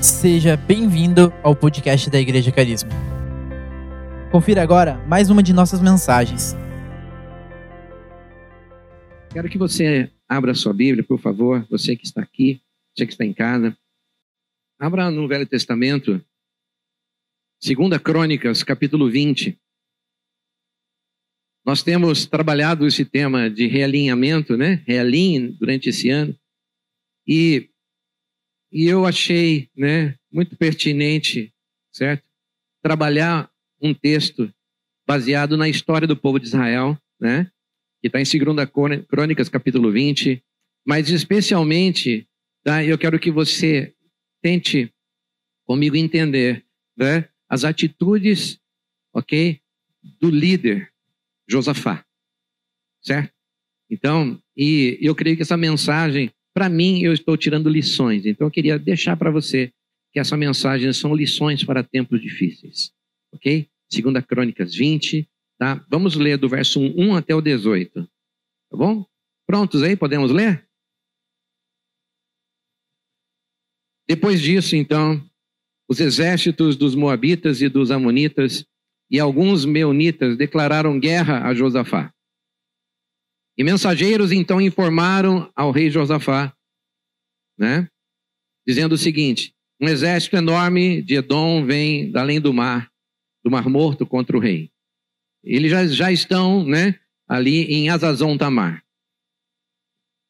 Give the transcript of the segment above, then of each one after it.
Seja bem-vindo ao podcast da Igreja Carisma. Confira agora mais uma de nossas mensagens. Quero que você abra sua Bíblia, por favor, você que está aqui, você que está em casa. Abra no Velho Testamento, 2 Crônicas, capítulo 20. Nós temos trabalhado esse tema de realinhamento, né? Realinhe durante esse ano. E, e eu achei, né, muito pertinente, certo? Trabalhar um texto baseado na história do povo de Israel, né? Que está em 2 Crônicas, capítulo 20. Mas especialmente, tá? eu quero que você tente comigo entender, né? As atitudes, ok? Do líder, Josafá. Certo? Então, e eu creio que essa mensagem, para mim, eu estou tirando lições. Então, eu queria deixar para você que essa mensagem são lições para tempos difíceis. Ok? Segunda Crônicas 20, tá? Vamos ler do verso 1 até o 18. Tá bom? Prontos aí? Podemos ler? Depois disso, então, os exércitos dos Moabitas e dos Amonitas e alguns meunitas declararam guerra a Josafá. E mensageiros então informaram ao rei Josafá, né, dizendo o seguinte: um exército enorme de Edom vem da além do mar, do Mar Morto contra o rei. Eles já, já estão, né, ali em Azazon Tamar.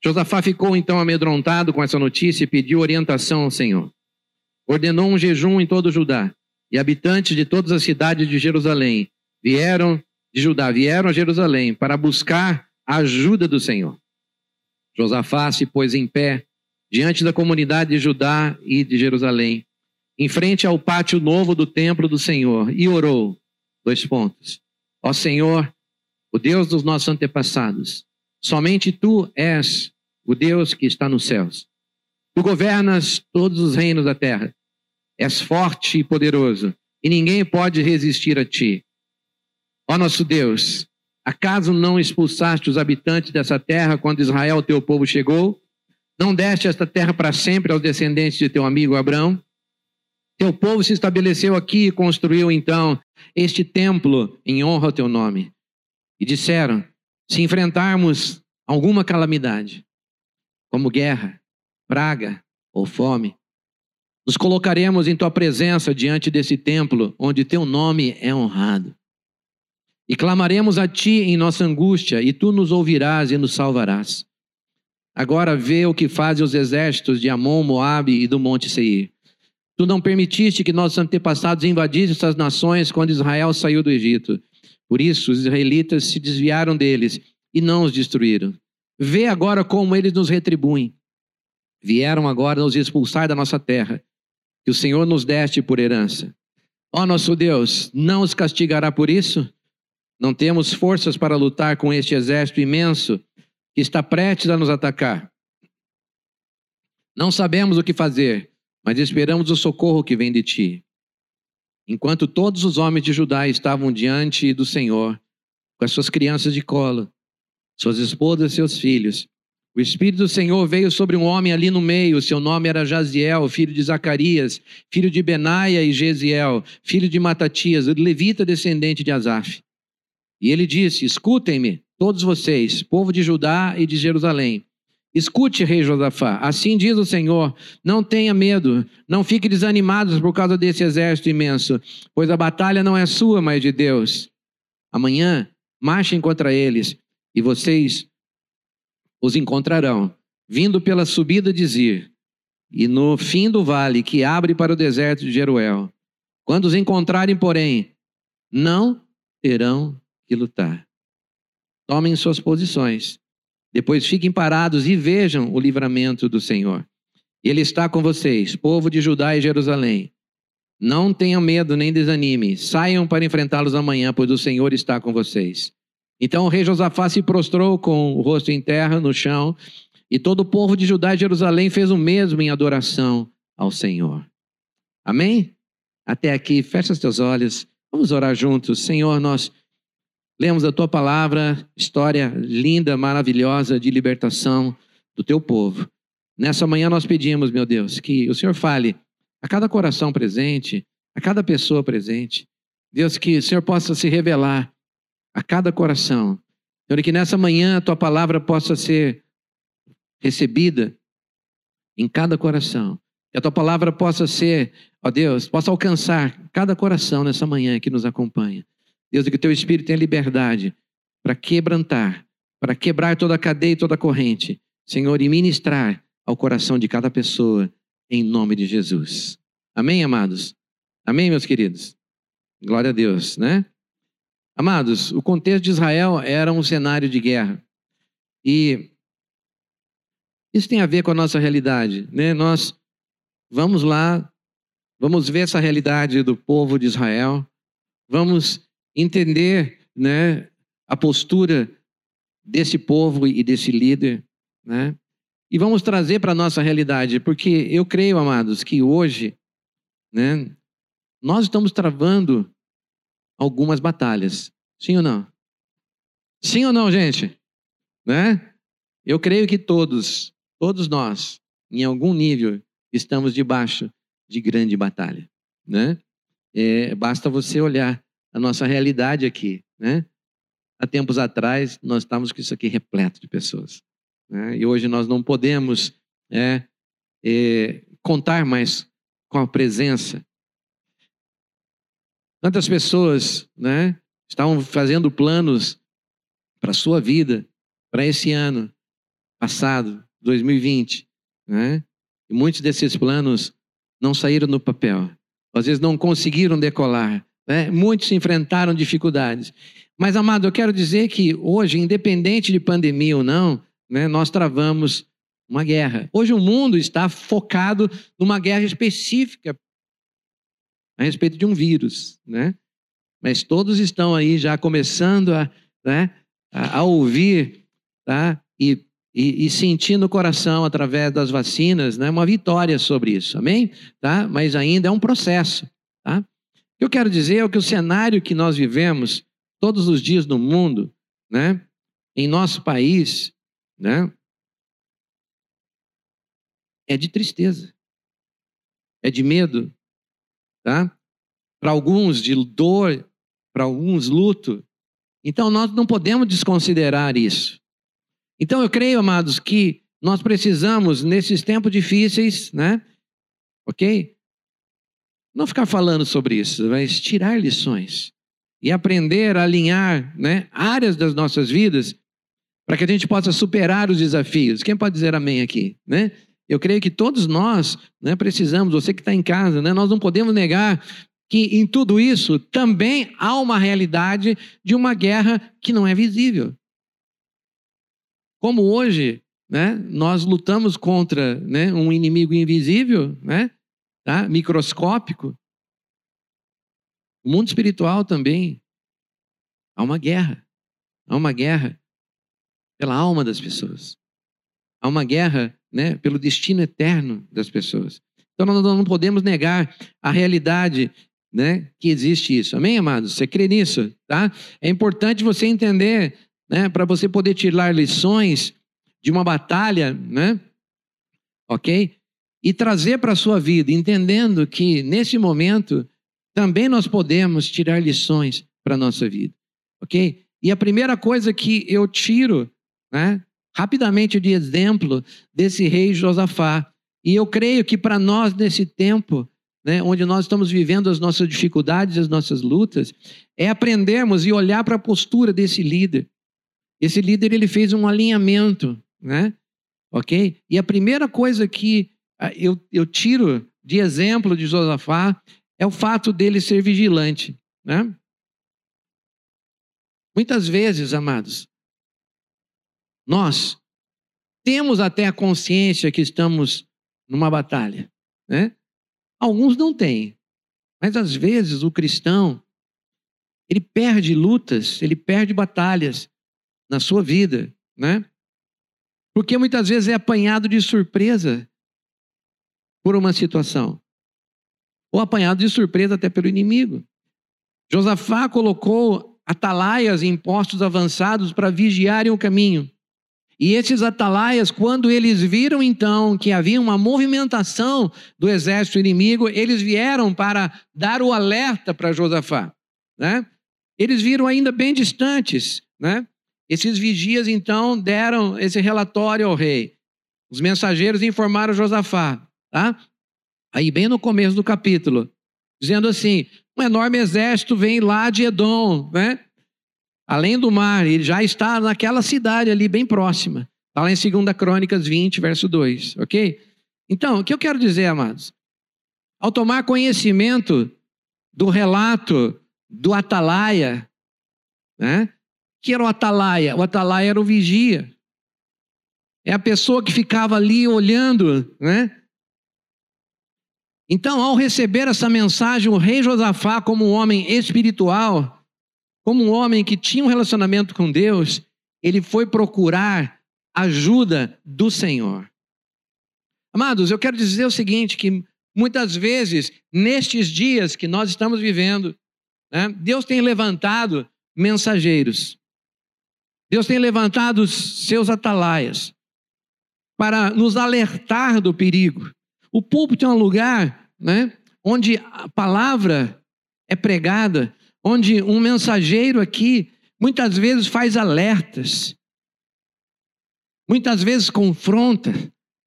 Josafá ficou então amedrontado com essa notícia e pediu orientação ao Senhor. Ordenou um jejum em todo Judá e habitantes de todas as cidades de Jerusalém vieram de Judá, vieram a Jerusalém para buscar a ajuda do Senhor. Josafá se pôs em pé diante da comunidade de Judá e de Jerusalém, em frente ao pátio novo do templo do Senhor, e orou. Dois pontos. Ó Senhor, o Deus dos nossos antepassados, somente tu és o Deus que está nos céus. Tu governas todos os reinos da terra. És forte e poderoso, e ninguém pode resistir a ti. Ó nosso Deus, acaso não expulsaste os habitantes dessa terra quando Israel, teu povo, chegou? Não deste esta terra para sempre aos descendentes de teu amigo Abraão? Teu povo se estabeleceu aqui e construiu então este templo em honra ao teu nome. E disseram: se enfrentarmos alguma calamidade, como guerra, praga ou fome, nos colocaremos em tua presença diante desse templo, onde teu nome é honrado. E clamaremos a ti em nossa angústia, e tu nos ouvirás e nos salvarás. Agora vê o que fazem os exércitos de Amon, Moabe e do Monte Seir. Tu não permitiste que nossos antepassados invadissem essas nações quando Israel saiu do Egito. Por isso, os israelitas se desviaram deles e não os destruíram. Vê agora como eles nos retribuem. Vieram agora nos expulsar da nossa terra que o Senhor nos deste por herança. Ó nosso Deus, não os castigará por isso? Não temos forças para lutar com este exército imenso que está prestes a nos atacar. Não sabemos o que fazer, mas esperamos o socorro que vem de ti. Enquanto todos os homens de Judá estavam diante do Senhor, com as suas crianças de colo, suas esposas e seus filhos, o Espírito do Senhor veio sobre um homem ali no meio, seu nome era Jaziel, filho de Zacarias, filho de Benaia e Gesiel, filho de Matatias, levita descendente de Asaf. E ele disse: Escutem-me, todos vocês, povo de Judá e de Jerusalém. Escute, rei Josafá, assim diz o Senhor: não tenha medo, não fique desanimados por causa desse exército imenso, pois a batalha não é sua, mas de Deus. Amanhã marchem contra eles, e vocês os encontrarão, vindo pela subida de Zir, e no fim do vale que abre para o deserto de Jeruel. Quando os encontrarem, porém, não terão que lutar. Tomem suas posições. Depois fiquem parados e vejam o livramento do Senhor. Ele está com vocês, povo de Judá e Jerusalém. Não tenham medo nem desanime. Saiam para enfrentá-los amanhã, pois o Senhor está com vocês. Então o rei Josafá se prostrou com o rosto em terra no chão, e todo o povo de Judá e Jerusalém fez o mesmo em adoração ao Senhor. Amém? Até aqui, fecha os teus olhos, vamos orar juntos. Senhor, nós lemos a tua palavra, história linda, maravilhosa de libertação do teu povo. Nessa manhã nós pedimos, meu Deus, que o Senhor fale a cada coração presente, a cada pessoa presente. Deus, que o Senhor possa se revelar a cada coração. Senhor, que nessa manhã a tua palavra possa ser recebida em cada coração. Que a tua palavra possa ser, ó Deus, possa alcançar cada coração nessa manhã que nos acompanha. Deus, que o teu Espírito tenha liberdade para quebrantar, para quebrar toda a cadeia e toda a corrente, Senhor, e ministrar ao coração de cada pessoa, em nome de Jesus. Amém, amados? Amém, meus queridos? Glória a Deus, né? Amados, o contexto de Israel era um cenário de guerra. E isso tem a ver com a nossa realidade, né? Nós vamos lá, vamos ver essa realidade do povo de Israel, vamos entender, né, a postura desse povo e desse líder, né? E vamos trazer para a nossa realidade, porque eu creio, amados, que hoje, né, nós estamos travando algumas batalhas. Sim ou não? Sim ou não, gente? Né? Eu creio que todos, todos nós, em algum nível, estamos debaixo de grande batalha, né? É, basta você olhar a nossa realidade aqui, né? Há tempos atrás, nós estávamos com isso aqui repleto de pessoas. Né? E hoje nós não podemos é, é, contar mais com a presença. Tantas pessoas né, estavam fazendo planos para a sua vida, para esse ano passado, 2020. Né? E muitos desses planos não saíram no papel. Às vezes não conseguiram decolar. Né? Muitos enfrentaram dificuldades. Mas, amado, eu quero dizer que hoje, independente de pandemia ou não, né, nós travamos uma guerra. Hoje o mundo está focado numa guerra específica a respeito de um vírus, né? Mas todos estão aí já começando a, né, a, a ouvir, tá? E, e, e, coração através das vacinas, né, uma vitória sobre isso, amém? Tá? Mas ainda é um processo, tá? O que eu quero dizer é que o cenário que nós vivemos todos os dias no mundo, né, em nosso país, né, é de tristeza, é de medo, tá? Para alguns de dor, para alguns luto. Então nós não podemos desconsiderar isso. Então eu creio, amados, que nós precisamos nesses tempos difíceis, né? OK? Não ficar falando sobre isso, mas tirar lições e aprender a alinhar, né, áreas das nossas vidas para que a gente possa superar os desafios. Quem pode dizer amém aqui, né? Eu creio que todos nós né, precisamos, você que está em casa, né, nós não podemos negar que em tudo isso também há uma realidade de uma guerra que não é visível. Como hoje, né, nós lutamos contra né, um inimigo invisível, né, tá, microscópico, o mundo espiritual também há uma guerra. Há uma guerra pela alma das pessoas. Há uma guerra né, pelo destino eterno das pessoas. Então nós não podemos negar a realidade né, que existe isso. Amém, amados? Você crê nisso? Tá? É importante você entender, né, para você poder tirar lições de uma batalha, né? Ok? E trazer para a sua vida, entendendo que nesse momento também nós podemos tirar lições para a nossa vida. Ok? E a primeira coisa que eu tiro, né, rapidamente de exemplo desse rei Josafá. E eu creio que para nós, nesse tempo, né, onde nós estamos vivendo as nossas dificuldades, as nossas lutas, é aprendermos e olhar para a postura desse líder. Esse líder ele fez um alinhamento, né? Ok? E a primeira coisa que eu, eu tiro de exemplo de Josafá é o fato dele ser vigilante, né? Muitas vezes, amados, nós temos até a consciência que estamos numa batalha, né? Alguns não têm, mas às vezes o cristão ele perde lutas, ele perde batalhas na sua vida, né? Porque muitas vezes é apanhado de surpresa por uma situação, ou apanhado de surpresa até pelo inimigo. Josafá colocou atalaias em postos avançados para vigiarem o caminho. E esses atalaias, quando eles viram então que havia uma movimentação do exército inimigo, eles vieram para dar o alerta para Josafá. Né? Eles viram ainda bem distantes. Né? Esses vigias então deram esse relatório ao rei. Os mensageiros informaram Josafá. Tá? Aí, bem no começo do capítulo, dizendo assim: um enorme exército vem lá de Edom, né? além do mar, ele já está naquela cidade ali bem próxima. Está lá em 2 Crônicas 20, verso 2, ok? Então, o que eu quero dizer, amados? Ao tomar conhecimento do relato do Atalaia, né? que era o Atalaia? O Atalaia era o vigia. É a pessoa que ficava ali olhando, né? Então, ao receber essa mensagem, o rei Josafá, como um homem espiritual, como um homem que tinha um relacionamento com Deus, ele foi procurar ajuda do Senhor. Amados, eu quero dizer o seguinte: que muitas vezes, nestes dias que nós estamos vivendo, né, Deus tem levantado mensageiros, Deus tem levantado seus atalaias para nos alertar do perigo. O púlpito é um lugar né, onde a palavra é pregada onde um mensageiro aqui muitas vezes faz alertas, muitas vezes confronta,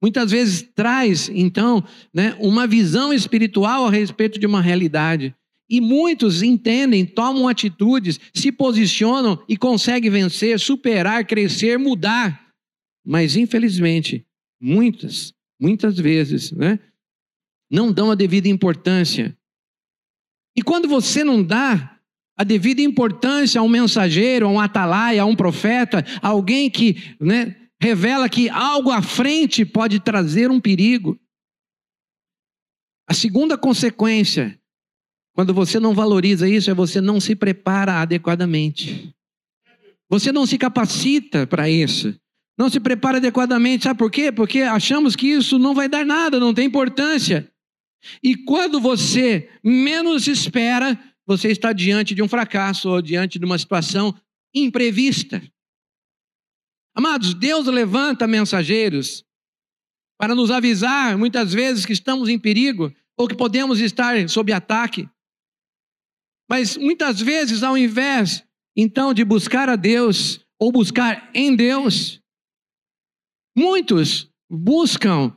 muitas vezes traz, então, né, uma visão espiritual a respeito de uma realidade. E muitos entendem, tomam atitudes, se posicionam e conseguem vencer, superar, crescer, mudar. Mas, infelizmente, muitas, muitas vezes, né, não dão a devida importância. E quando você não dá a devida importância a um mensageiro, a um atalaia, a um profeta, a alguém que né, revela que algo à frente pode trazer um perigo. A segunda consequência, quando você não valoriza isso, é você não se prepara adequadamente. Você não se capacita para isso. Não se prepara adequadamente. Sabe por quê? Porque achamos que isso não vai dar nada, não tem importância. E quando você menos espera, você está diante de um fracasso ou diante de uma situação imprevista. Amados, Deus levanta mensageiros para nos avisar muitas vezes que estamos em perigo ou que podemos estar sob ataque. Mas muitas vezes, ao invés então de buscar a Deus ou buscar em Deus, muitos buscam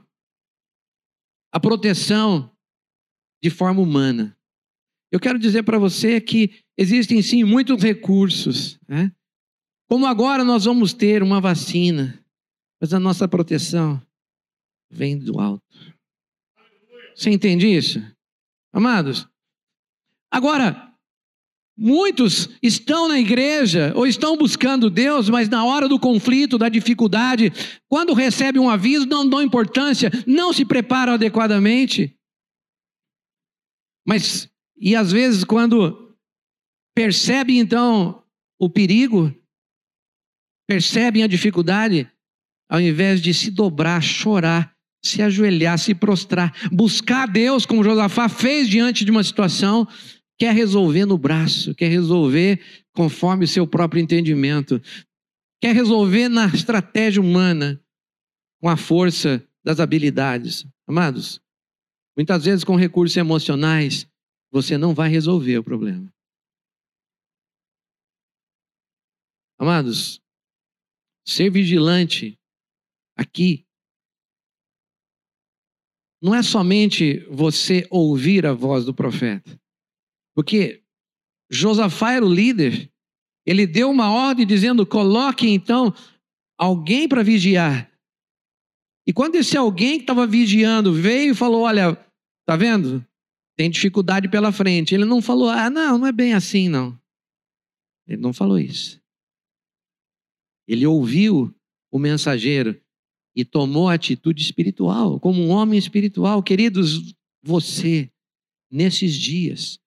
a proteção de forma humana. Eu quero dizer para você que existem sim muitos recursos. Né? Como agora nós vamos ter uma vacina, mas a nossa proteção vem do alto. Você entende isso? Amados, agora, muitos estão na igreja ou estão buscando Deus, mas na hora do conflito, da dificuldade, quando recebem um aviso, não dão importância, não se preparam adequadamente. Mas e às vezes, quando percebem então o perigo, percebem a dificuldade, ao invés de se dobrar, chorar, se ajoelhar, se prostrar, buscar Deus, como Josafá fez diante de uma situação, quer resolver no braço, quer resolver conforme o seu próprio entendimento, quer resolver na estratégia humana, com a força das habilidades. Amados, muitas vezes com recursos emocionais, você não vai resolver o problema. Amados, ser vigilante aqui não é somente você ouvir a voz do profeta. Porque Josafá era o líder, ele deu uma ordem dizendo: coloque então alguém para vigiar. E quando esse alguém que estava vigiando veio e falou: Olha, tá vendo? tem dificuldade pela frente. Ele não falou, ah, não, não é bem assim, não. Ele não falou isso. Ele ouviu o mensageiro e tomou atitude espiritual, como um homem espiritual. Queridos, você, nesses dias,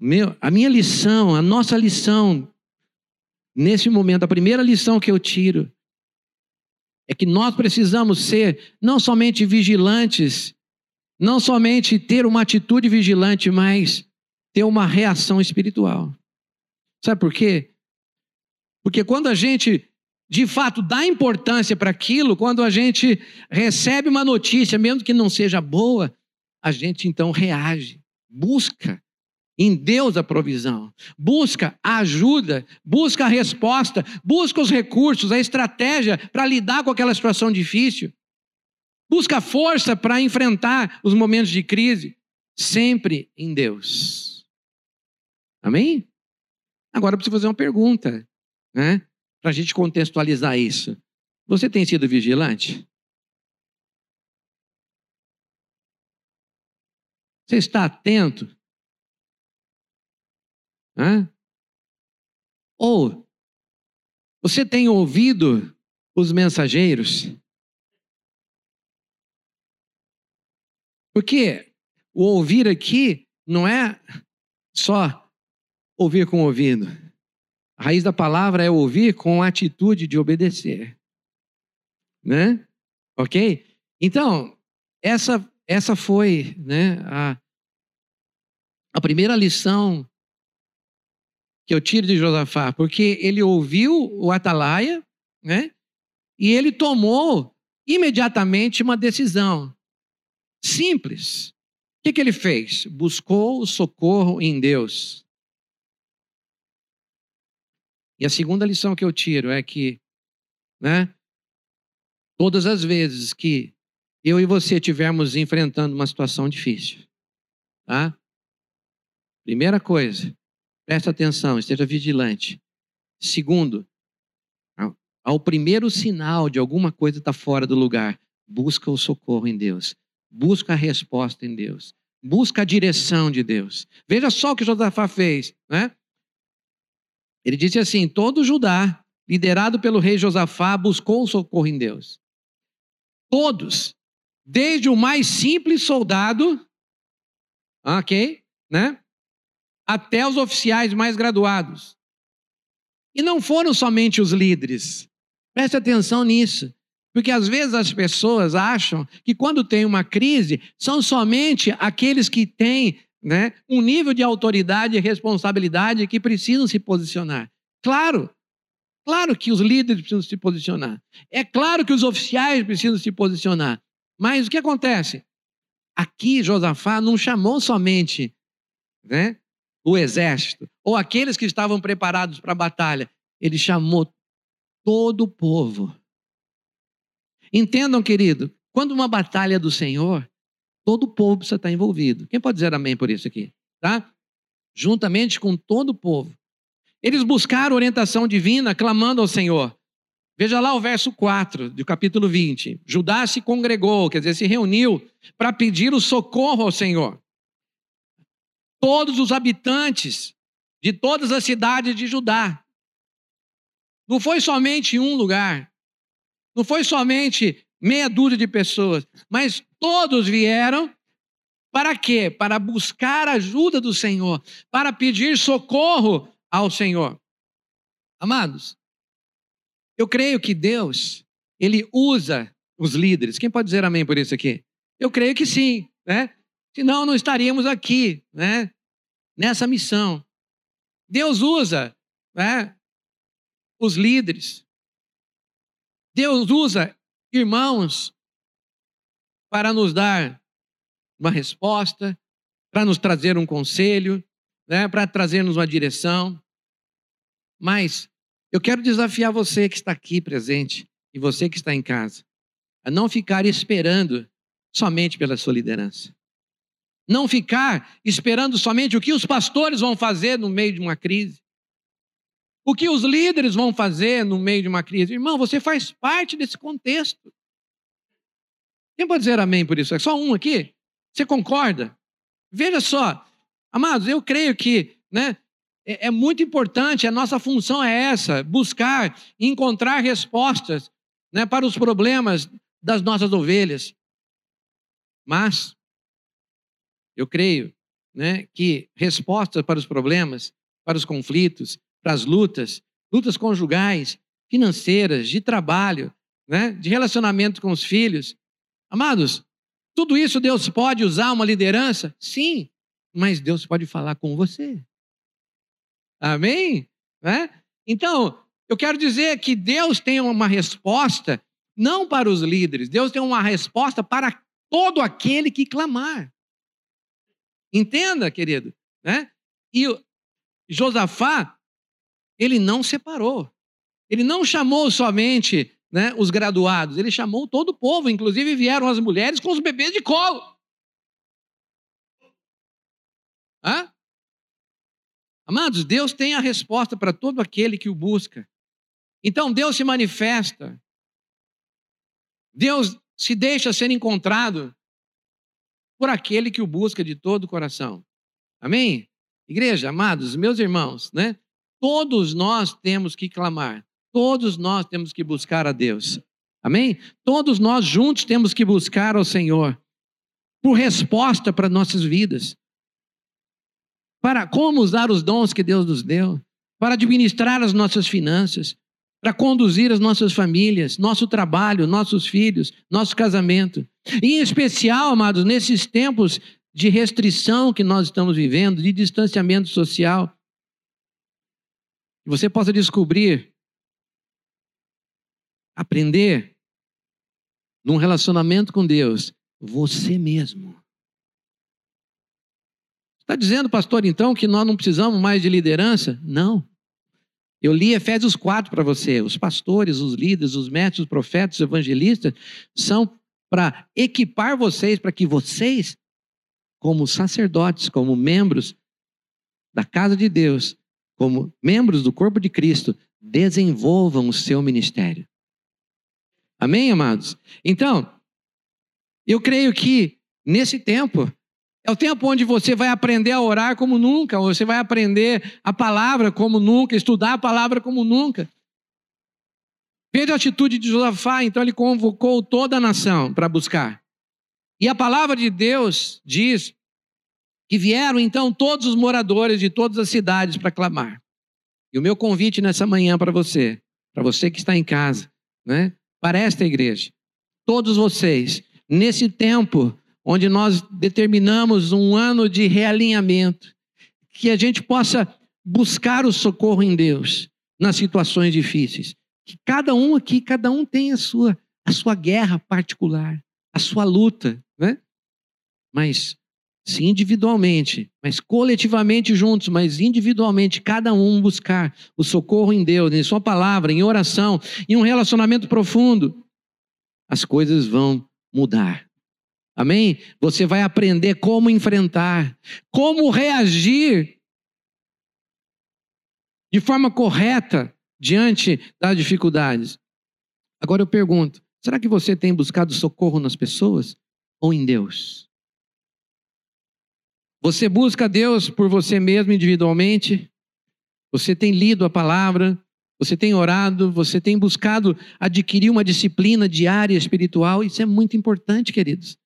meu, a minha lição, a nossa lição, nesse momento, a primeira lição que eu tiro, é que nós precisamos ser não somente vigilantes não somente ter uma atitude vigilante, mas ter uma reação espiritual. Sabe por quê? Porque quando a gente de fato dá importância para aquilo, quando a gente recebe uma notícia, mesmo que não seja boa, a gente então reage, busca em Deus a provisão, busca a ajuda, busca a resposta, busca os recursos, a estratégia para lidar com aquela situação difícil, busca força para enfrentar os momentos de crise, sempre em Deus. Amém? Agora eu preciso fazer uma pergunta, né? Para a gente contextualizar isso. Você tem sido vigilante? Você está atento? Hã? Ou você tem ouvido os mensageiros? Porque o ouvir aqui não é só ouvir com o ouvido. A raiz da palavra é ouvir com a atitude de obedecer. Né? Ok? Então, essa, essa foi né, a, a primeira lição que eu tiro de Josafá, porque ele ouviu o atalaia, né? E ele tomou imediatamente uma decisão simples. O que, que ele fez? Buscou o socorro em Deus. E a segunda lição que eu tiro é que, né, todas as vezes que eu e você estivermos enfrentando uma situação difícil, tá? Primeira coisa, presta atenção, esteja vigilante. Segundo, ao primeiro sinal de alguma coisa estar tá fora do lugar, busca o socorro em Deus, busca a resposta em Deus, busca a direção de Deus. Veja só o que Josafá fez, né? Ele disse assim: todo Judá, liderado pelo rei Josafá, buscou o socorro em Deus. Todos, desde o mais simples soldado, ok, né? Até os oficiais mais graduados. E não foram somente os líderes. Preste atenção nisso. Porque às vezes as pessoas acham que quando tem uma crise, são somente aqueles que têm né, um nível de autoridade e responsabilidade que precisam se posicionar. Claro, claro que os líderes precisam se posicionar. É claro que os oficiais precisam se posicionar. Mas o que acontece? Aqui Josafá não chamou somente né, o exército ou aqueles que estavam preparados para a batalha. Ele chamou todo o povo. Entendam, querido, quando uma batalha é do Senhor, todo o povo precisa estar envolvido. Quem pode dizer amém por isso aqui? Tá? Juntamente com todo o povo. Eles buscaram orientação divina, clamando ao Senhor. Veja lá o verso 4 do capítulo 20. Judá se congregou, quer dizer, se reuniu para pedir o socorro ao Senhor. Todos os habitantes de todas as cidades de Judá. Não foi somente um lugar. Não foi somente meia dúzia de pessoas, mas todos vieram para quê? Para buscar a ajuda do Senhor, para pedir socorro ao Senhor. Amados, eu creio que Deus, ele usa os líderes. Quem pode dizer amém por isso aqui? Eu creio que sim, né? Senão não estaríamos aqui, né? Nessa missão. Deus usa, né? Os líderes. Deus usa irmãos para nos dar uma resposta, para nos trazer um conselho, né, para trazer-nos uma direção. Mas eu quero desafiar você que está aqui presente e você que está em casa a não ficar esperando somente pela sua liderança. Não ficar esperando somente o que os pastores vão fazer no meio de uma crise. O que os líderes vão fazer no meio de uma crise. Irmão, você faz parte desse contexto. Quem pode dizer amém por isso? É só um aqui? Você concorda? Veja só, amados, eu creio que né, é, é muito importante, a nossa função é essa: buscar, encontrar respostas né, para os problemas das nossas ovelhas. Mas, eu creio né, que respostas para os problemas, para os conflitos, para as lutas, lutas conjugais, financeiras, de trabalho, né, de relacionamento com os filhos, Amados, tudo isso Deus pode usar uma liderança? Sim, mas Deus pode falar com você. Amém? Né? Então, Eu quero dizer que Deus tem uma resposta não para os líderes, Deus tem uma resposta para todo aquele que clamar. Entenda, querido, né? E Josafá, ele não separou. Ele não chamou somente né, os graduados, ele chamou todo o povo, inclusive vieram as mulheres com os bebês de colo. Hã? Amados, Deus tem a resposta para todo aquele que o busca. Então Deus se manifesta. Deus se deixa ser encontrado por aquele que o busca de todo o coração. Amém? Igreja, amados, meus irmãos, né? Todos nós temos que clamar. Todos nós temos que buscar a Deus. Amém? Todos nós juntos temos que buscar ao Senhor por resposta para nossas vidas. Para como usar os dons que Deus nos deu, para administrar as nossas finanças, para conduzir as nossas famílias, nosso trabalho, nossos filhos, nosso casamento. E em especial, amados, nesses tempos de restrição que nós estamos vivendo, de distanciamento social, que você possa descobrir, aprender num relacionamento com Deus, você mesmo. Está dizendo, pastor, então, que nós não precisamos mais de liderança? Não. Eu li Efésios 4 para você. Os pastores, os líderes, os mestres, os profetas, os evangelistas são para equipar vocês, para que vocês, como sacerdotes, como membros da casa de Deus, como membros do corpo de Cristo, desenvolvam o seu ministério. Amém, amados? Então, eu creio que nesse tempo é o tempo onde você vai aprender a orar como nunca, você vai aprender a palavra como nunca, estudar a palavra como nunca. Veja a atitude de Josafá, então ele convocou toda a nação para buscar. E a palavra de Deus diz que vieram então todos os moradores de todas as cidades para clamar. E o meu convite nessa manhã para você, para você que está em casa, né, para esta igreja, todos vocês, nesse tempo onde nós determinamos um ano de realinhamento, que a gente possa buscar o socorro em Deus nas situações difíceis. Que cada um aqui, cada um tem a sua, a sua guerra particular, a sua luta, né? Mas se individualmente, mas coletivamente juntos, mas individualmente, cada um buscar o socorro em Deus, em Sua palavra, em oração, em um relacionamento profundo, as coisas vão mudar. Amém? Você vai aprender como enfrentar, como reagir de forma correta diante das dificuldades. Agora eu pergunto: será que você tem buscado socorro nas pessoas ou em Deus? Você busca Deus por você mesmo individualmente? Você tem lido a palavra? Você tem orado? Você tem buscado adquirir uma disciplina diária espiritual? Isso é muito importante, queridos.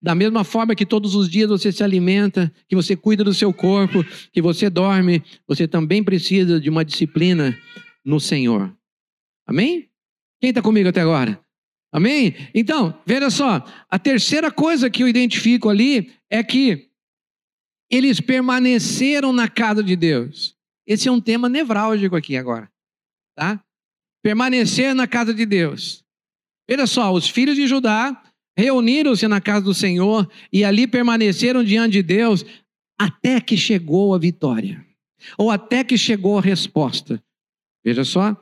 Da mesma forma que todos os dias você se alimenta, que você cuida do seu corpo, que você dorme, você também precisa de uma disciplina no Senhor. Amém? Quem está comigo até agora? Amém? Então, veja só, a terceira coisa que eu identifico ali é que eles permaneceram na casa de Deus. Esse é um tema nevrálgico aqui agora, tá? Permanecer na casa de Deus. Veja só, os filhos de Judá reuniram-se na casa do Senhor e ali permaneceram diante de Deus até que chegou a vitória, ou até que chegou a resposta. Veja só,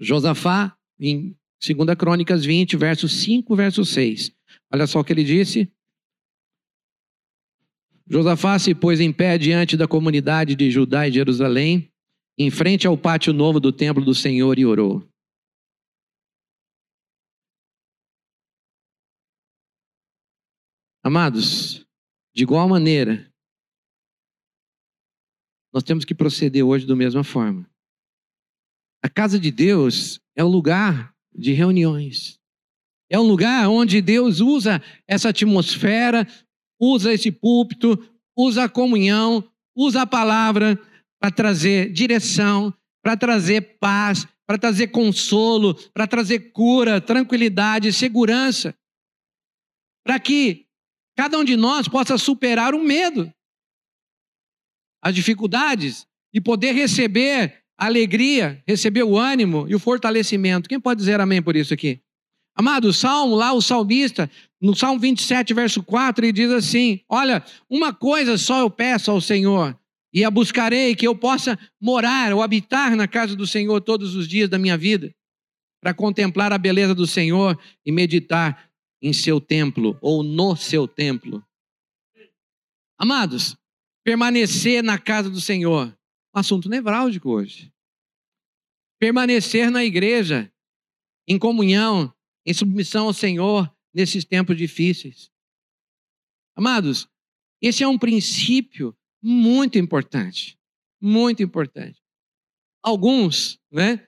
Josafá, em 2 Crônicas 20, verso 5, verso 6. Olha só o que ele disse. Josafá se pôs em pé diante da comunidade de Judá e Jerusalém, em frente ao pátio novo do templo do Senhor, e orou. Amados, de igual maneira, nós temos que proceder hoje da mesma forma. A casa de Deus é o lugar de reuniões. É um lugar onde Deus usa essa atmosfera, usa esse púlpito, usa a comunhão, usa a palavra para trazer direção, para trazer paz, para trazer consolo, para trazer cura, tranquilidade, segurança. Para que cada um de nós possa superar o medo, as dificuldades e poder receber a alegria, recebeu o ânimo e o fortalecimento. Quem pode dizer amém por isso aqui? Amado, o salmo lá, o salmista, no Salmo 27, verso 4, ele diz assim: Olha, uma coisa só eu peço ao Senhor, e a buscarei, que eu possa morar ou habitar na casa do Senhor todos os dias da minha vida, para contemplar a beleza do Senhor e meditar em seu templo ou no seu templo. Amados, permanecer na casa do Senhor, um assunto nevrálgico hoje. Permanecer na igreja, em comunhão, em submissão ao Senhor nesses tempos difíceis. Amados, esse é um princípio muito importante, muito importante. Alguns, né?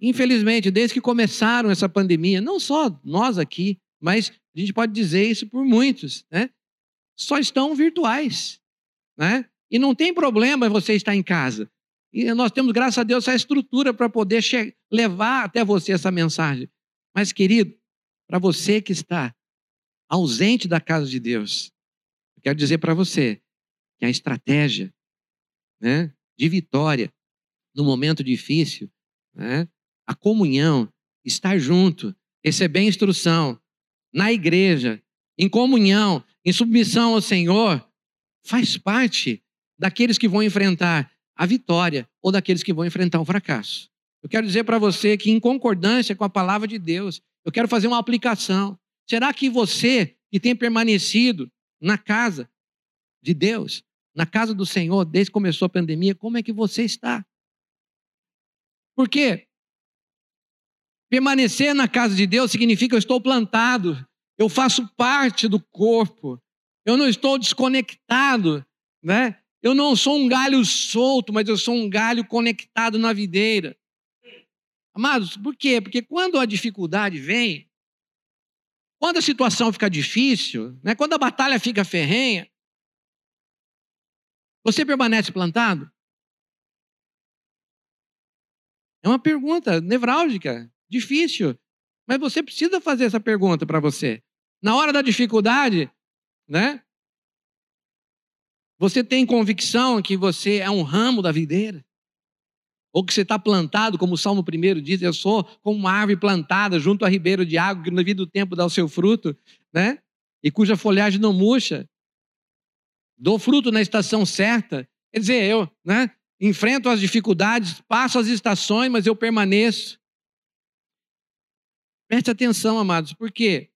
Infelizmente, desde que começaram essa pandemia, não só nós aqui, mas a gente pode dizer isso por muitos, né? Só estão virtuais, né? E não tem problema você estar em casa. E nós temos, graças a Deus, essa estrutura para poder levar até você essa mensagem. Mas, querido, para você que está ausente da casa de Deus, eu quero dizer para você que a estratégia né, de vitória no momento difícil, né, a comunhão, estar junto, receber instrução na igreja, em comunhão, em submissão ao Senhor, faz parte daqueles que vão enfrentar a vitória ou daqueles que vão enfrentar o fracasso. Eu quero dizer para você que, em concordância com a palavra de Deus, eu quero fazer uma aplicação. Será que você, que tem permanecido na casa de Deus, na casa do Senhor, desde que começou a pandemia, como é que você está? Por quê? Permanecer na casa de Deus significa eu estou plantado, eu faço parte do corpo, eu não estou desconectado, né? Eu não sou um galho solto, mas eu sou um galho conectado na videira. Amados, por quê? Porque quando a dificuldade vem, quando a situação fica difícil, né, quando a batalha fica ferrenha, você permanece plantado? É uma pergunta nevrálgica, difícil. Mas você precisa fazer essa pergunta para você. Na hora da dificuldade, né? Você tem convicção que você é um ramo da videira? Ou que você está plantado, como o Salmo 1 diz, eu sou como uma árvore plantada junto a ribeiro de água, que no devido tempo dá o seu fruto, né? E cuja folhagem não murcha. Dou fruto na estação certa. Quer dizer, eu né, enfrento as dificuldades, passo as estações, mas eu permaneço. Preste atenção, amados, por quê?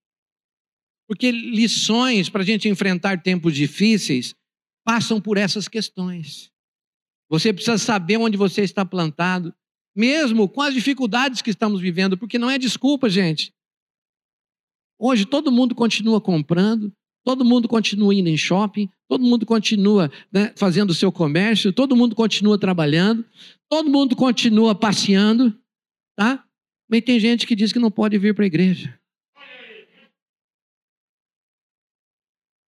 Porque lições para a gente enfrentar tempos difíceis passam por essas questões. Você precisa saber onde você está plantado, mesmo com as dificuldades que estamos vivendo, porque não é desculpa, gente. Hoje todo mundo continua comprando, todo mundo continua indo em shopping, todo mundo continua né, fazendo o seu comércio, todo mundo continua trabalhando, todo mundo continua passeando, tá? Mas tem gente que diz que não pode vir para a igreja.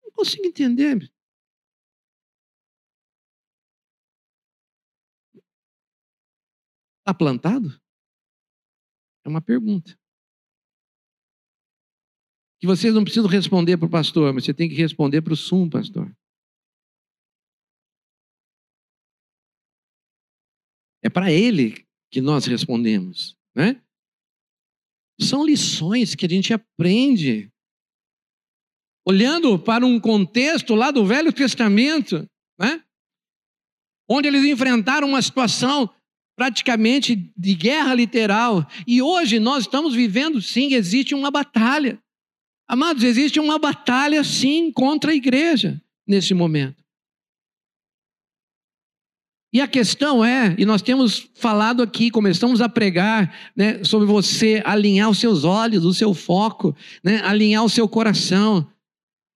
Não consigo entender. Está plantado? É uma pergunta. Que vocês não precisam responder para o pastor, mas você tem que responder para o sum, pastor. É para ele que nós respondemos, né? São lições que a gente aprende olhando para um contexto lá do Velho Testamento, né? Onde eles enfrentaram uma situação praticamente de guerra literal. E hoje nós estamos vivendo, sim, existe uma batalha. Amados, existe uma batalha, sim, contra a igreja nesse momento. E a questão é, e nós temos falado aqui, começamos a pregar né, sobre você alinhar os seus olhos, o seu foco, né, alinhar o seu coração,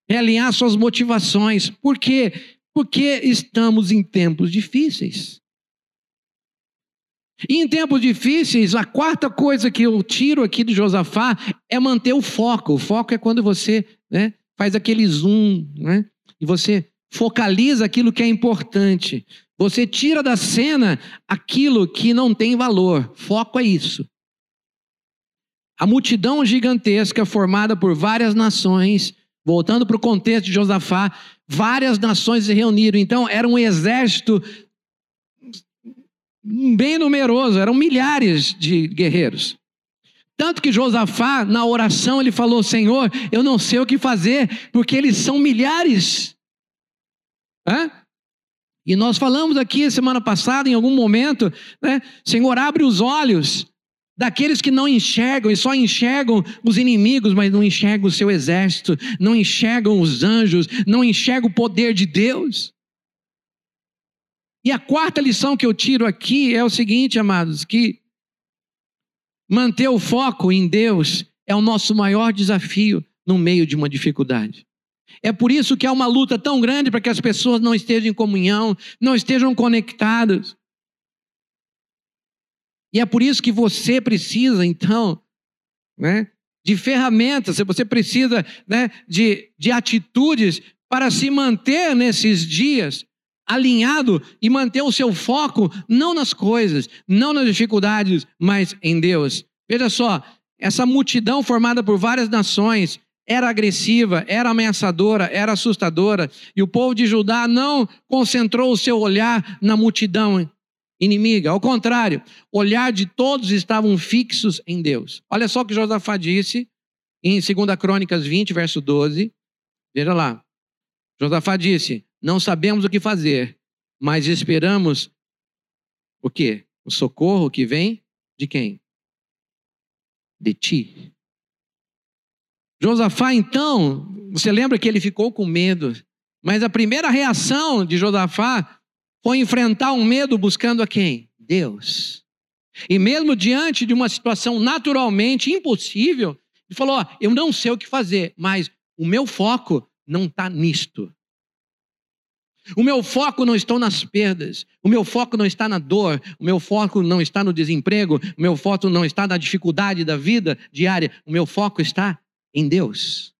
realinhar suas motivações. Por quê? Porque estamos em tempos difíceis. E em tempos difíceis, a quarta coisa que eu tiro aqui de Josafá é manter o foco. O foco é quando você né, faz aquele zoom, né, e você focaliza aquilo que é importante. Você tira da cena aquilo que não tem valor. Foco é isso. A multidão gigantesca formada por várias nações, voltando para o contexto de Josafá, várias nações se reuniram. Então, era um exército bem numeroso, eram milhares de guerreiros. Tanto que Josafá, na oração, ele falou: Senhor, eu não sei o que fazer, porque eles são milhares. Hã? E nós falamos aqui semana passada, em algum momento, né? Senhor, abre os olhos daqueles que não enxergam e só enxergam os inimigos, mas não enxergam o seu exército, não enxergam os anjos, não enxergam o poder de Deus. E a quarta lição que eu tiro aqui é o seguinte, amados, que manter o foco em Deus é o nosso maior desafio no meio de uma dificuldade. É por isso que há uma luta tão grande para que as pessoas não estejam em comunhão, não estejam conectadas. E é por isso que você precisa, então, né, de ferramentas, você precisa né, de, de atitudes para se manter nesses dias alinhado e manter o seu foco não nas coisas, não nas dificuldades, mas em Deus. Veja só, essa multidão formada por várias nações era agressiva, era ameaçadora, era assustadora, e o povo de Judá não concentrou o seu olhar na multidão inimiga, ao contrário, o olhar de todos estavam fixos em Deus. Olha só o que Josafá disse em 2 Crônicas 20, verso 12. Veja lá. Josafá disse: não sabemos o que fazer, mas esperamos o quê? O socorro que vem de quem? De ti. Josafá, então, você lembra que ele ficou com medo, mas a primeira reação de Josafá foi enfrentar um medo buscando a quem? Deus. E mesmo diante de uma situação naturalmente impossível, ele falou: Eu não sei o que fazer, mas o meu foco não está nisto. O meu foco não está nas perdas, o meu foco não está na dor, o meu foco não está no desemprego, o meu foco não está na dificuldade da vida diária, o meu foco está em Deus.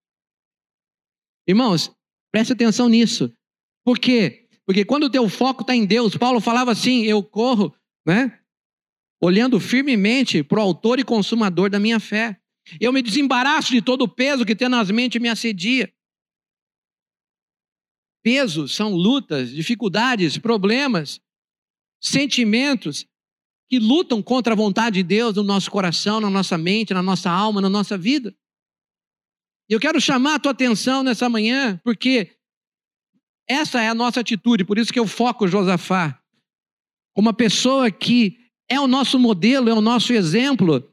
Irmãos, preste atenção nisso. Por quê? Porque quando o teu foco está em Deus, Paulo falava assim: eu corro, né? Olhando firmemente para o autor e consumador da minha fé. Eu me desembaraço de todo o peso que tenazmente me assedia peso são lutas, dificuldades, problemas, sentimentos que lutam contra a vontade de Deus no nosso coração, na nossa mente, na nossa alma, na nossa vida. Eu quero chamar a tua atenção nessa manhã, porque essa é a nossa atitude, por isso que eu foco Josafá, como uma pessoa que é o nosso modelo, é o nosso exemplo.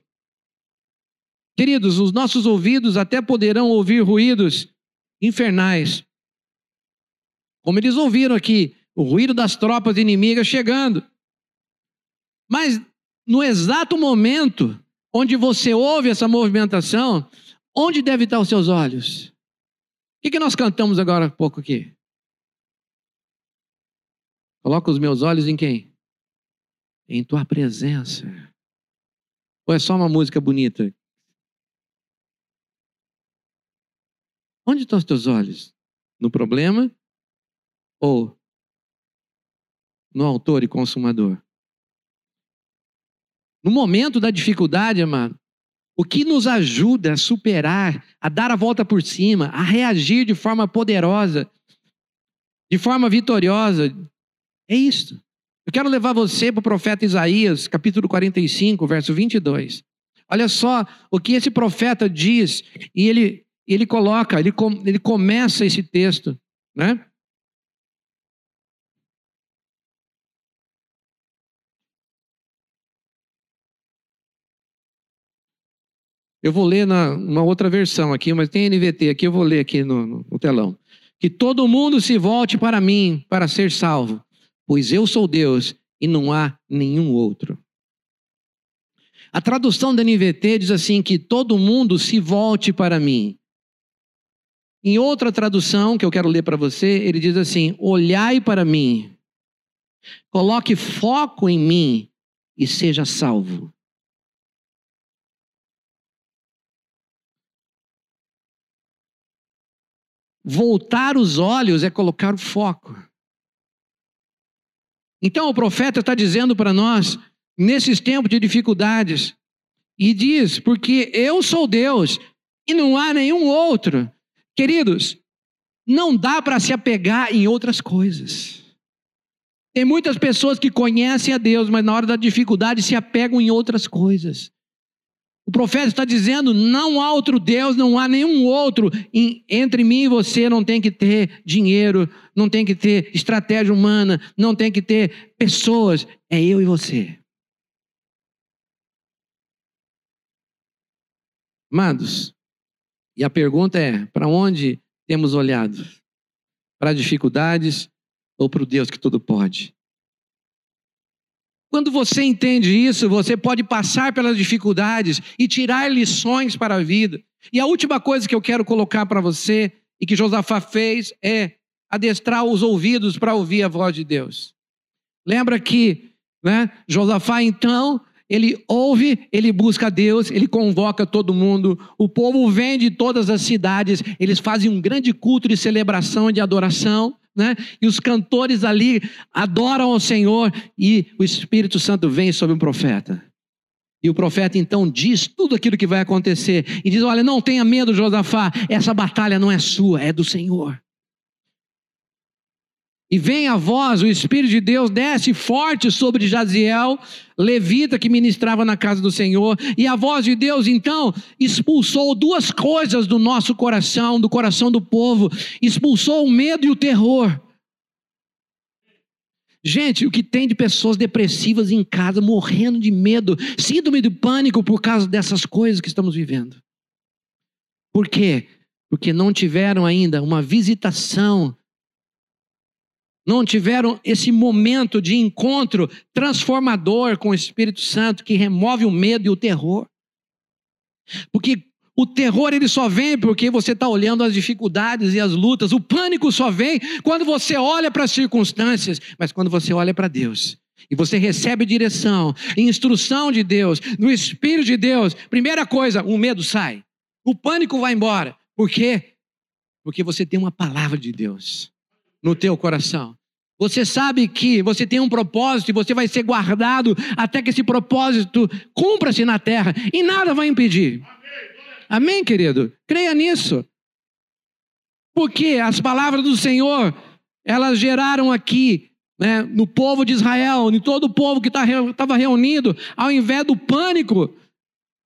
Queridos, os nossos ouvidos até poderão ouvir ruídos infernais, como eles ouviram aqui, o ruído das tropas inimigas chegando. Mas no exato momento onde você ouve essa movimentação, onde deve estar os seus olhos? O que, que nós cantamos agora há pouco aqui? Coloca os meus olhos em quem? Em tua presença. Ou é só uma música bonita? Onde estão os teus olhos? No problema ou no autor e consumador? No momento da dificuldade, amado, o que nos ajuda a superar, a dar a volta por cima, a reagir de forma poderosa, de forma vitoriosa, é isto. Eu quero levar você para o profeta Isaías, capítulo 45, verso 22. Olha só o que esse profeta diz, e ele, ele coloca, ele, ele começa esse texto, né? Eu vou ler na uma outra versão aqui, mas tem NVT aqui, eu vou ler aqui no, no telão. Que todo mundo se volte para mim para ser salvo, pois eu sou Deus e não há nenhum outro. A tradução da NVT diz assim: que todo mundo se volte para mim. Em outra tradução que eu quero ler para você, ele diz assim: olhai para mim, coloque foco em mim e seja salvo. Voltar os olhos é colocar o foco. Então o profeta está dizendo para nós, nesses tempos de dificuldades, e diz: porque eu sou Deus e não há nenhum outro. Queridos, não dá para se apegar em outras coisas. Tem muitas pessoas que conhecem a Deus, mas na hora da dificuldade se apegam em outras coisas. O profeta está dizendo: não há outro Deus, não há nenhum outro. Entre mim e você não tem que ter dinheiro, não tem que ter estratégia humana, não tem que ter pessoas. É eu e você. Amados, e a pergunta é: para onde temos olhado? Para dificuldades ou para o Deus que tudo pode? Quando você entende isso, você pode passar pelas dificuldades e tirar lições para a vida. E a última coisa que eu quero colocar para você e que Josafá fez é adestrar os ouvidos para ouvir a voz de Deus. Lembra que né, Josafá então ele ouve, ele busca Deus, ele convoca todo mundo. O povo vem de todas as cidades, eles fazem um grande culto de celebração, de adoração né? E os cantores ali adoram ao Senhor e o Espírito Santo vem sobre o profeta. E o profeta então diz tudo aquilo que vai acontecer e diz: Olha, não tenha medo, Josafá, essa batalha não é sua, é do Senhor. E vem a voz, o Espírito de Deus desce forte sobre Jaziel, levita que ministrava na casa do Senhor, e a voz de Deus então expulsou duas coisas do nosso coração, do coração do povo: expulsou o medo e o terror. Gente, o que tem de pessoas depressivas em casa, morrendo de medo, síndrome de pânico por causa dessas coisas que estamos vivendo. Por quê? Porque não tiveram ainda uma visitação não tiveram esse momento de encontro transformador com o Espírito Santo que remove o medo e o terror. Porque o terror ele só vem porque você está olhando as dificuldades e as lutas. O pânico só vem quando você olha para as circunstâncias, mas quando você olha para Deus. E você recebe direção, instrução de Deus, do Espírito de Deus. Primeira coisa, o medo sai. O pânico vai embora. Por quê? Porque você tem uma palavra de Deus no teu coração. Você sabe que você tem um propósito e você vai ser guardado até que esse propósito cumpra-se na terra e nada vai impedir. Amém, querido? Creia nisso. Porque as palavras do Senhor, elas geraram aqui, né, no povo de Israel, em todo o povo que tá estava reunido, ao invés do pânico,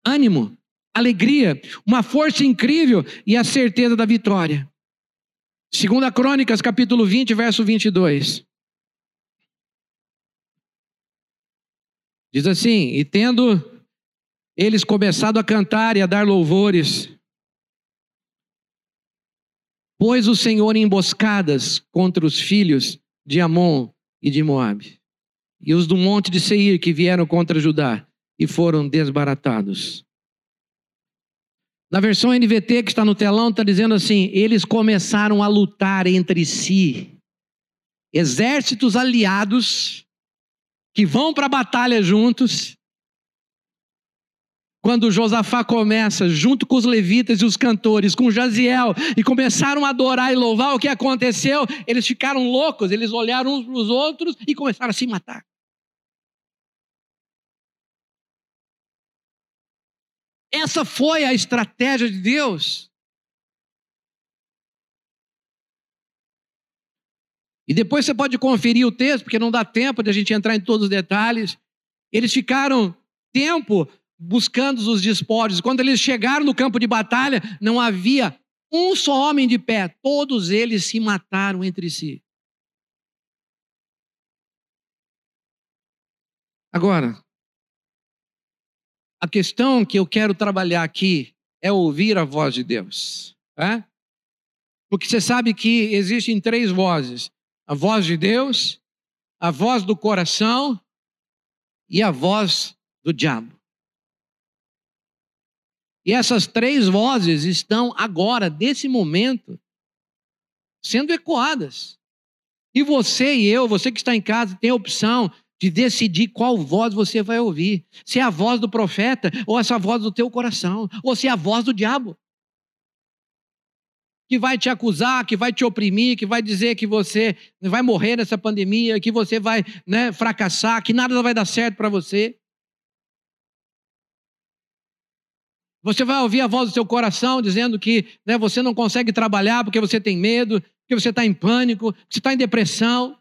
ânimo, alegria, uma força incrível e a certeza da vitória. Segunda Crônicas, capítulo 20, verso 22. Diz assim: E tendo eles começado a cantar e a dar louvores, pôs o Senhor em emboscadas contra os filhos de Amon e de Moabe, e os do monte de Seir que vieram contra Judá e foram desbaratados. Na versão NVT que está no telão, está dizendo assim: eles começaram a lutar entre si. Exércitos aliados que vão para a batalha juntos. Quando Josafá começa, junto com os levitas e os cantores, com Jaziel, e começaram a adorar e louvar, o que aconteceu? Eles ficaram loucos, eles olharam uns para os outros e começaram a se matar. Essa foi a estratégia de Deus. E depois você pode conferir o texto, porque não dá tempo de a gente entrar em todos os detalhes. Eles ficaram tempo buscando os despojos. Quando eles chegaram no campo de batalha, não havia um só homem de pé. Todos eles se mataram entre si. Agora, a questão que eu quero trabalhar aqui é ouvir a voz de Deus. É? Porque você sabe que existem três vozes: a voz de Deus, a voz do coração e a voz do diabo. E essas três vozes estão agora, nesse momento, sendo ecoadas. E você e eu, você que está em casa, tem a opção de decidir qual voz você vai ouvir. Se é a voz do profeta, ou essa voz do teu coração, ou se é a voz do diabo. Que vai te acusar, que vai te oprimir, que vai dizer que você vai morrer nessa pandemia, que você vai né, fracassar, que nada vai dar certo para você. Você vai ouvir a voz do seu coração dizendo que né, você não consegue trabalhar porque você tem medo, que você está em pânico, você está em depressão.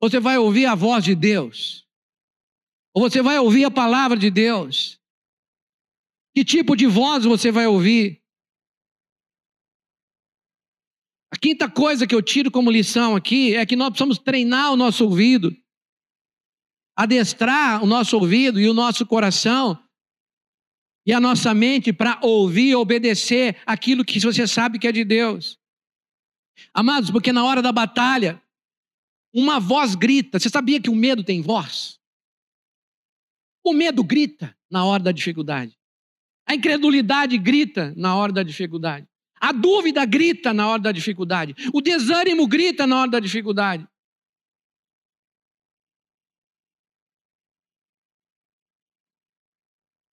Você vai ouvir a voz de Deus? Ou você vai ouvir a palavra de Deus? Que tipo de voz você vai ouvir? A quinta coisa que eu tiro como lição aqui é que nós precisamos treinar o nosso ouvido, adestrar o nosso ouvido e o nosso coração e a nossa mente para ouvir e obedecer aquilo que você sabe que é de Deus. Amados, porque na hora da batalha, uma voz grita. Você sabia que o medo tem voz? O medo grita na hora da dificuldade. A incredulidade grita na hora da dificuldade. A dúvida grita na hora da dificuldade. O desânimo grita na hora da dificuldade.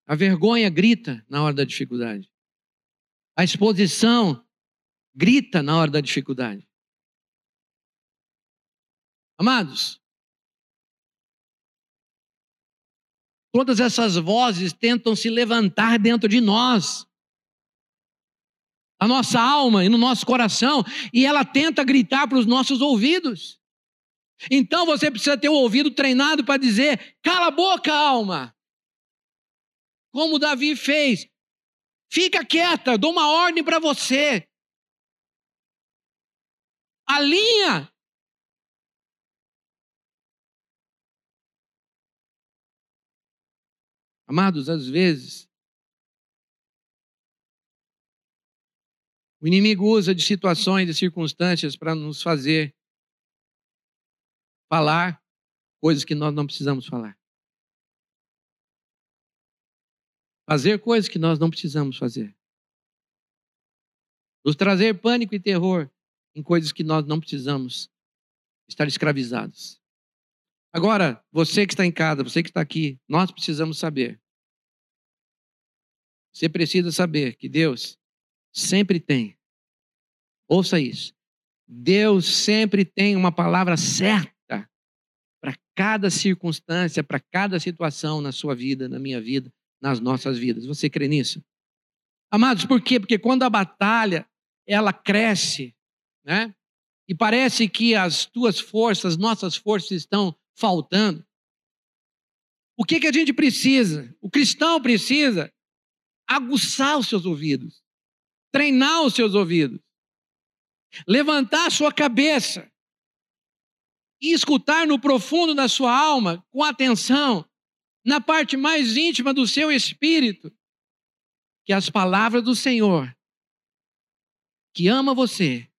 A vergonha grita na hora da dificuldade. A exposição grita na hora da dificuldade. Amados, todas essas vozes tentam se levantar dentro de nós, a nossa alma e no nosso coração, e ela tenta gritar para os nossos ouvidos. Então você precisa ter o ouvido treinado para dizer: cala a boca, alma. Como Davi fez. Fica quieta, dou uma ordem para você. Alinha Amados, às vezes, o inimigo usa de situações e circunstâncias para nos fazer falar coisas que nós não precisamos falar. Fazer coisas que nós não precisamos fazer. Nos trazer pânico e terror em coisas que nós não precisamos estar escravizados. Agora, você que está em casa, você que está aqui, nós precisamos saber. Você precisa saber que Deus sempre tem. Ouça isso. Deus sempre tem uma palavra certa para cada circunstância, para cada situação na sua vida, na minha vida, nas nossas vidas. Você crê nisso? Amados, por quê? Porque quando a batalha ela cresce, né? E parece que as tuas forças, nossas forças estão faltando. O que, que a gente precisa? O cristão precisa aguçar os seus ouvidos, treinar os seus ouvidos, levantar a sua cabeça e escutar no profundo da sua alma, com atenção, na parte mais íntima do seu espírito, que as palavras do Senhor, que ama você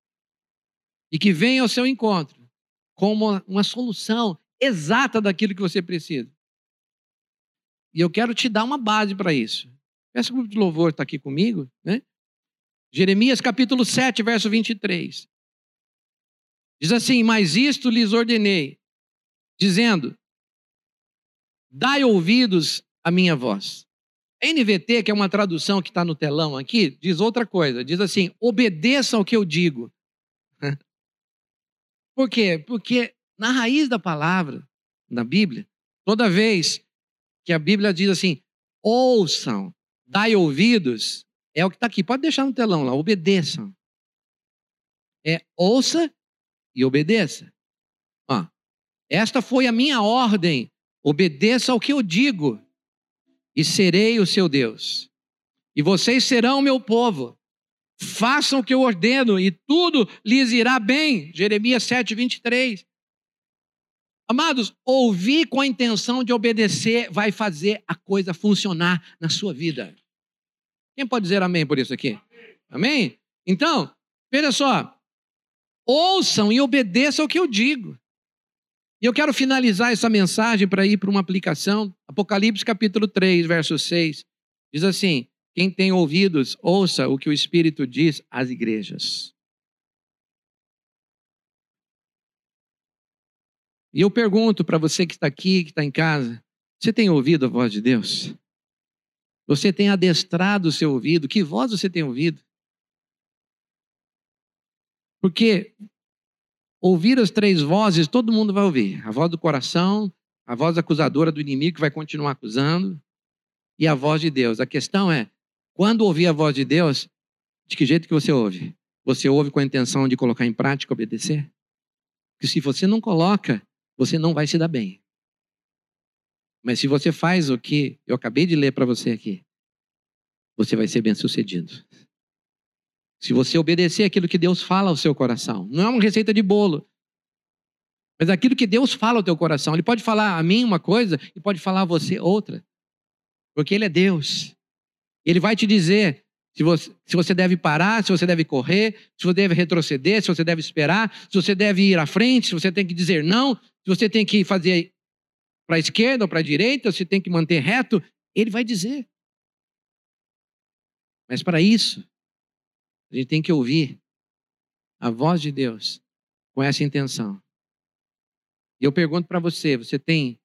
e que vem ao seu encontro como uma solução exata daquilo que você precisa. E eu quero te dar uma base para isso. Esse grupo de louvor está aqui comigo, né? Jeremias capítulo 7, verso 23. Diz assim: Mas isto lhes ordenei, dizendo: Dai ouvidos à minha voz. NVT, que é uma tradução que está no telão aqui, diz outra coisa. Diz assim: obedeçam ao que eu digo. Por quê? Porque na raiz da palavra, na Bíblia, toda vez que a Bíblia diz assim, ouçam, dai ouvidos, é o que está aqui. Pode deixar no telão lá, obedeçam. É ouça e obedeça. Ó, esta foi a minha ordem, obedeça ao que eu digo, e serei o seu Deus. E vocês serão o meu povo. Façam o que eu ordeno, e tudo lhes irá bem. Jeremias 7, 23. Amados, ouvir com a intenção de obedecer vai fazer a coisa funcionar na sua vida. Quem pode dizer amém por isso aqui? Amém? Então, veja só. Ouçam e obedeçam ao que eu digo. E eu quero finalizar essa mensagem para ir para uma aplicação. Apocalipse capítulo 3, verso 6. Diz assim: Quem tem ouvidos, ouça o que o Espírito diz às igrejas. E eu pergunto para você que está aqui, que está em casa: você tem ouvido a voz de Deus? Você tem adestrado o seu ouvido? Que voz você tem ouvido? Porque ouvir as três vozes, todo mundo vai ouvir: a voz do coração, a voz acusadora do inimigo que vai continuar acusando, e a voz de Deus. A questão é: quando ouvir a voz de Deus, de que jeito que você ouve? Você ouve com a intenção de colocar em prática, obedecer? Porque se você não coloca, você não vai se dar bem. Mas se você faz o que eu acabei de ler para você aqui, você vai ser bem sucedido. Se você obedecer aquilo que Deus fala ao seu coração, não é uma receita de bolo, mas aquilo que Deus fala ao teu coração. Ele pode falar a mim uma coisa e pode falar a você outra, porque Ele é Deus. Ele vai te dizer se você, se você deve parar, se você deve correr, se você deve retroceder, se você deve esperar, se você deve ir à frente, se você tem que dizer não, se você tem que fazer para a esquerda ou para a direita, se tem que manter reto. Ele vai dizer. Mas para isso, a gente tem que ouvir a voz de Deus com essa intenção. E eu pergunto para você: você tem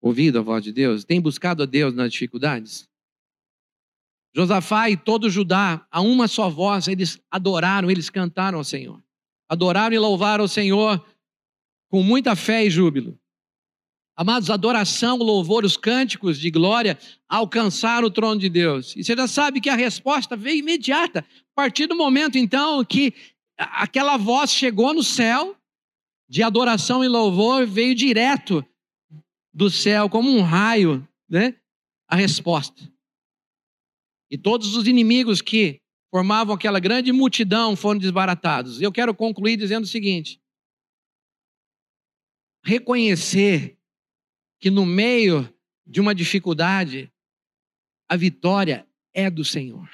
ouvido a voz de Deus? Tem buscado a Deus nas dificuldades? Josafá e todo Judá, a uma só voz, eles adoraram, eles cantaram ao Senhor. Adoraram e louvaram ao Senhor com muita fé e júbilo. Amados, adoração, louvor, os cânticos de glória alcançaram o trono de Deus. E você já sabe que a resposta veio imediata. A partir do momento, então, que aquela voz chegou no céu, de adoração e louvor, veio direto do céu, como um raio, né? A resposta. E todos os inimigos que formavam aquela grande multidão foram desbaratados. Eu quero concluir dizendo o seguinte: reconhecer que no meio de uma dificuldade, a vitória é do Senhor.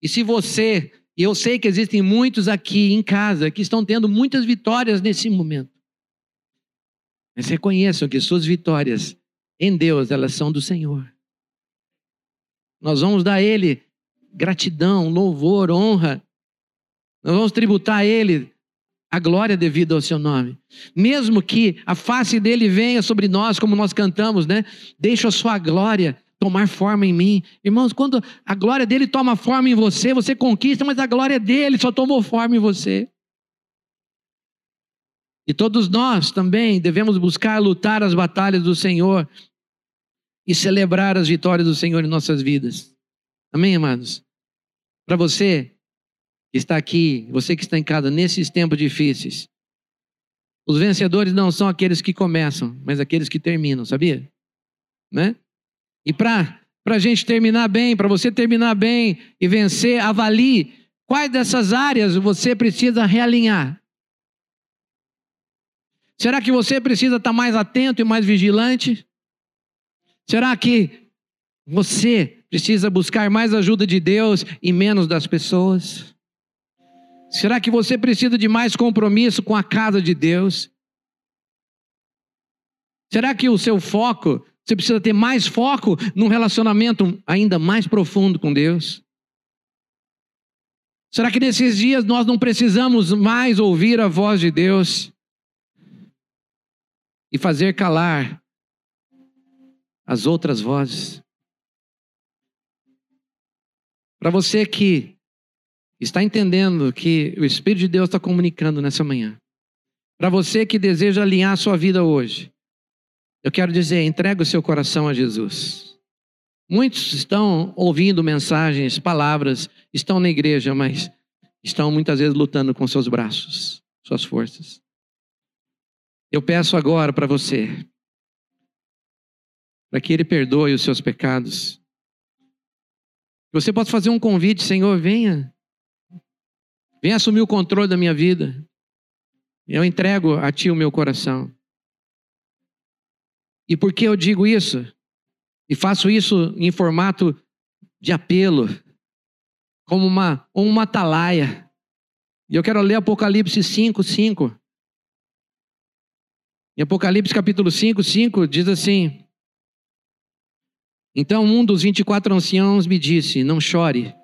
E se você, e eu sei que existem muitos aqui em casa que estão tendo muitas vitórias nesse momento, mas reconheçam que suas vitórias em Deus, elas são do Senhor. Nós vamos dar a Ele gratidão, louvor, honra. Nós vamos tributar a Ele a glória devida ao seu nome. Mesmo que a face dele venha sobre nós, como nós cantamos, né? Deixa a sua glória tomar forma em mim. Irmãos, quando a glória dele toma forma em você, você conquista, mas a glória dele só tomou forma em você. E todos nós também devemos buscar lutar as batalhas do Senhor e celebrar as vitórias do Senhor em nossas vidas. Amém, amados? Para você, que está aqui, você que está em casa nesses tempos difíceis, os vencedores não são aqueles que começam, mas aqueles que terminam, sabia? Né? E para a gente terminar bem, para você terminar bem e vencer, avalie quais dessas áreas você precisa realinhar. Será que você precisa estar mais atento e mais vigilante? Será que você precisa buscar mais ajuda de Deus e menos das pessoas? Será que você precisa de mais compromisso com a casa de Deus? Será que o seu foco, você precisa ter mais foco num relacionamento ainda mais profundo com Deus? Será que nesses dias nós não precisamos mais ouvir a voz de Deus e fazer calar as outras vozes? Para você que está entendendo que o Espírito de Deus está comunicando nessa manhã. Para você que deseja alinhar a sua vida hoje, eu quero dizer: entregue o seu coração a Jesus. Muitos estão ouvindo mensagens, palavras, estão na igreja, mas estão muitas vezes lutando com seus braços, suas forças. Eu peço agora para você, para que Ele perdoe os seus pecados. Você pode fazer um convite, Senhor, venha Vem assumir o controle da minha vida. Eu entrego a Ti o meu coração. E por que eu digo isso? E faço isso em formato de apelo, como uma, uma atalaia. E eu quero ler Apocalipse 5, 5. Em Apocalipse capítulo 5, 5 diz assim: Então um dos 24 anciãos me disse: Não chore,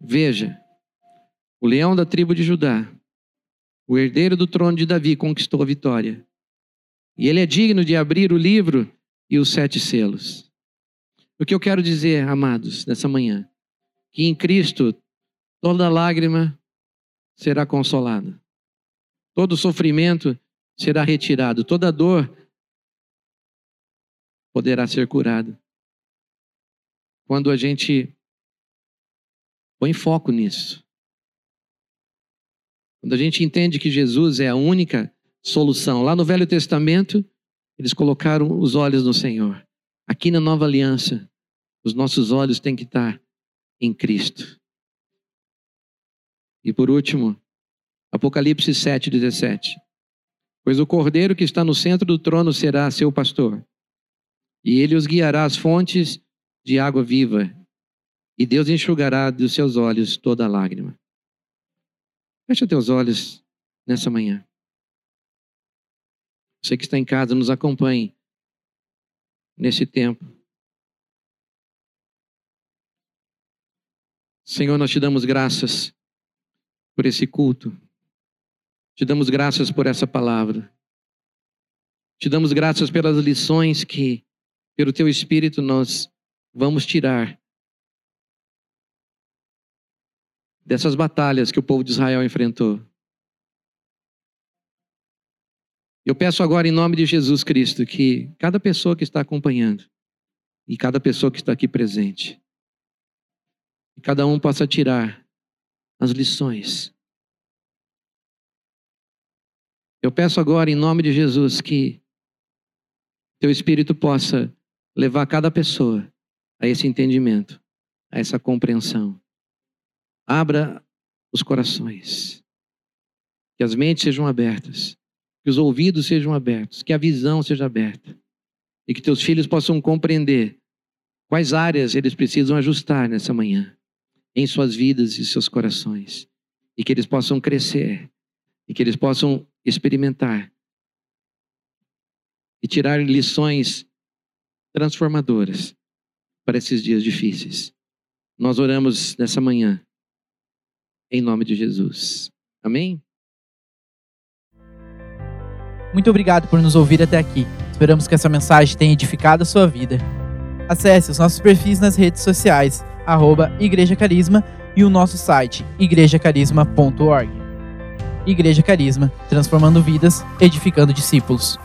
veja, o leão da tribo de Judá, o herdeiro do trono de Davi, conquistou a vitória. E ele é digno de abrir o livro e os sete selos. O que eu quero dizer, amados, nessa manhã, que em Cristo toda lágrima será consolada, todo sofrimento será retirado, toda dor poderá ser curada. Quando a gente põe foco nisso. Quando a gente entende que Jesus é a única solução. Lá no Velho Testamento, eles colocaram os olhos no Senhor. Aqui na Nova Aliança, os nossos olhos têm que estar em Cristo. E por último, Apocalipse 7, 17. Pois o cordeiro que está no centro do trono será seu pastor, e ele os guiará às fontes de água viva, e Deus enxugará dos seus olhos toda lágrima. Fecha teus olhos nessa manhã. Você que está em casa, nos acompanhe nesse tempo. Senhor, nós te damos graças por esse culto. Te damos graças por essa palavra. Te damos graças pelas lições que, pelo teu Espírito, nós vamos tirar dessas batalhas que o povo de Israel enfrentou. Eu peço agora, em nome de Jesus Cristo, que cada pessoa que está acompanhando e cada pessoa que está aqui presente, que cada um possa tirar as lições. Eu peço agora, em nome de Jesus, que Teu Espírito possa levar cada pessoa a esse entendimento, a essa compreensão. Abra os corações, que as mentes sejam abertas que os ouvidos sejam abertos, que a visão seja aberta e que teus filhos possam compreender quais áreas eles precisam ajustar nessa manhã em suas vidas e seus corações e que eles possam crescer e que eles possam experimentar e tirar lições transformadoras para esses dias difíceis. Nós oramos nessa manhã em nome de Jesus. Amém? Muito obrigado por nos ouvir até aqui. Esperamos que essa mensagem tenha edificado a sua vida. Acesse os nossos perfis nas redes sociais, arroba Igreja Carisma e o nosso site, igrejacarisma.org. Igreja Carisma, transformando vidas, edificando discípulos.